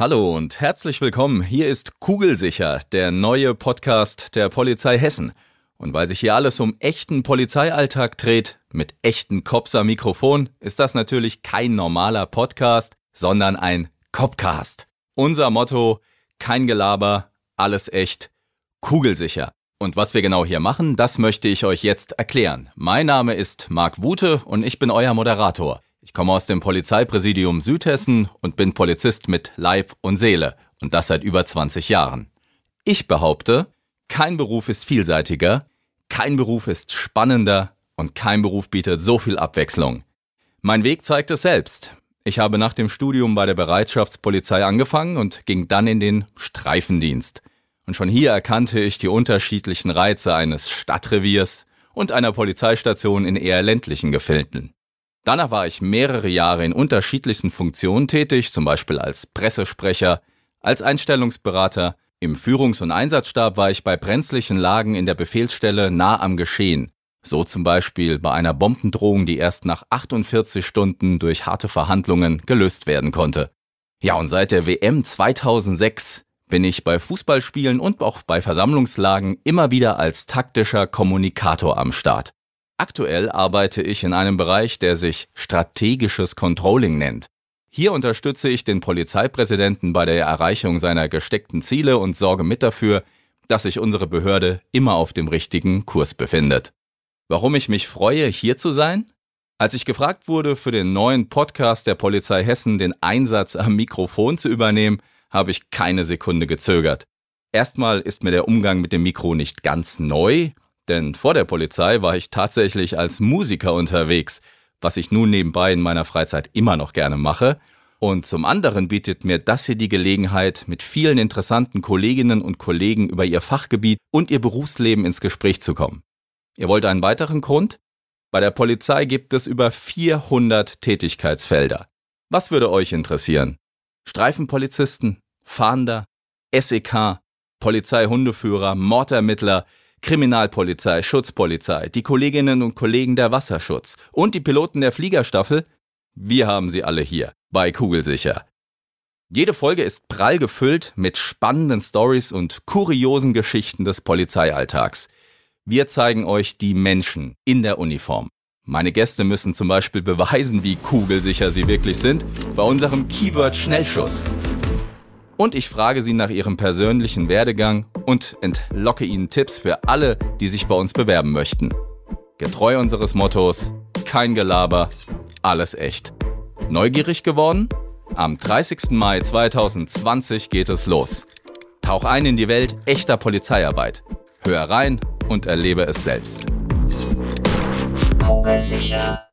Hallo und herzlich willkommen. Hier ist Kugelsicher, der neue Podcast der Polizei Hessen. Und weil sich hier alles um echten Polizeialltag dreht, mit echten Cops am Mikrofon, ist das natürlich kein normaler Podcast, sondern ein Copcast. Unser Motto, kein Gelaber, alles echt, kugelsicher. Und was wir genau hier machen, das möchte ich euch jetzt erklären. Mein Name ist Marc Wute und ich bin euer Moderator. Ich komme aus dem Polizeipräsidium Südhessen und bin Polizist mit Leib und Seele. Und das seit über 20 Jahren. Ich behaupte, kein Beruf ist vielseitiger, kein Beruf ist spannender und kein Beruf bietet so viel Abwechslung. Mein Weg zeigt es selbst. Ich habe nach dem Studium bei der Bereitschaftspolizei angefangen und ging dann in den Streifendienst. Und schon hier erkannte ich die unterschiedlichen Reize eines Stadtreviers und einer Polizeistation in eher ländlichen Gefilden. Danach war ich mehrere Jahre in unterschiedlichsten Funktionen tätig, zum Beispiel als Pressesprecher, als Einstellungsberater, im Führungs- und Einsatzstab war ich bei brenzlichen Lagen in der Befehlsstelle nah am Geschehen. So zum Beispiel bei einer Bombendrohung, die erst nach 48 Stunden durch harte Verhandlungen gelöst werden konnte. Ja, und seit der WM 2006 bin ich bei Fußballspielen und auch bei Versammlungslagen immer wieder als taktischer Kommunikator am Start. Aktuell arbeite ich in einem Bereich, der sich strategisches Controlling nennt. Hier unterstütze ich den Polizeipräsidenten bei der Erreichung seiner gesteckten Ziele und sorge mit dafür, dass sich unsere Behörde immer auf dem richtigen Kurs befindet. Warum ich mich freue, hier zu sein? Als ich gefragt wurde, für den neuen Podcast der Polizei Hessen den Einsatz am Mikrofon zu übernehmen, habe ich keine Sekunde gezögert. Erstmal ist mir der Umgang mit dem Mikro nicht ganz neu, denn vor der Polizei war ich tatsächlich als Musiker unterwegs, was ich nun nebenbei in meiner Freizeit immer noch gerne mache. Und zum anderen bietet mir das hier die Gelegenheit, mit vielen interessanten Kolleginnen und Kollegen über ihr Fachgebiet und ihr Berufsleben ins Gespräch zu kommen. Ihr wollt einen weiteren Grund? Bei der Polizei gibt es über 400 Tätigkeitsfelder. Was würde euch interessieren? Streifenpolizisten, Fahnder, SEK, Polizeihundeführer, Mordermittler, Kriminalpolizei, Schutzpolizei, die Kolleginnen und Kollegen der Wasserschutz und die Piloten der Fliegerstaffel? Wir haben sie alle hier bei Kugelsicher. Jede Folge ist prall gefüllt mit spannenden Stories und kuriosen Geschichten des Polizeialltags. Wir zeigen euch die Menschen in der Uniform. Meine Gäste müssen zum Beispiel beweisen, wie kugelsicher sie wirklich sind, bei unserem Keyword Schnellschuss. Und ich frage sie nach ihrem persönlichen Werdegang und entlocke ihnen Tipps für alle, die sich bei uns bewerben möchten. Getreu unseres Mottos, kein Gelaber, alles echt. Neugierig geworden? Am 30. Mai 2020 geht es los. Tauch ein in die Welt echter Polizeiarbeit. Hör rein und erlebe es selbst. kugelsicher.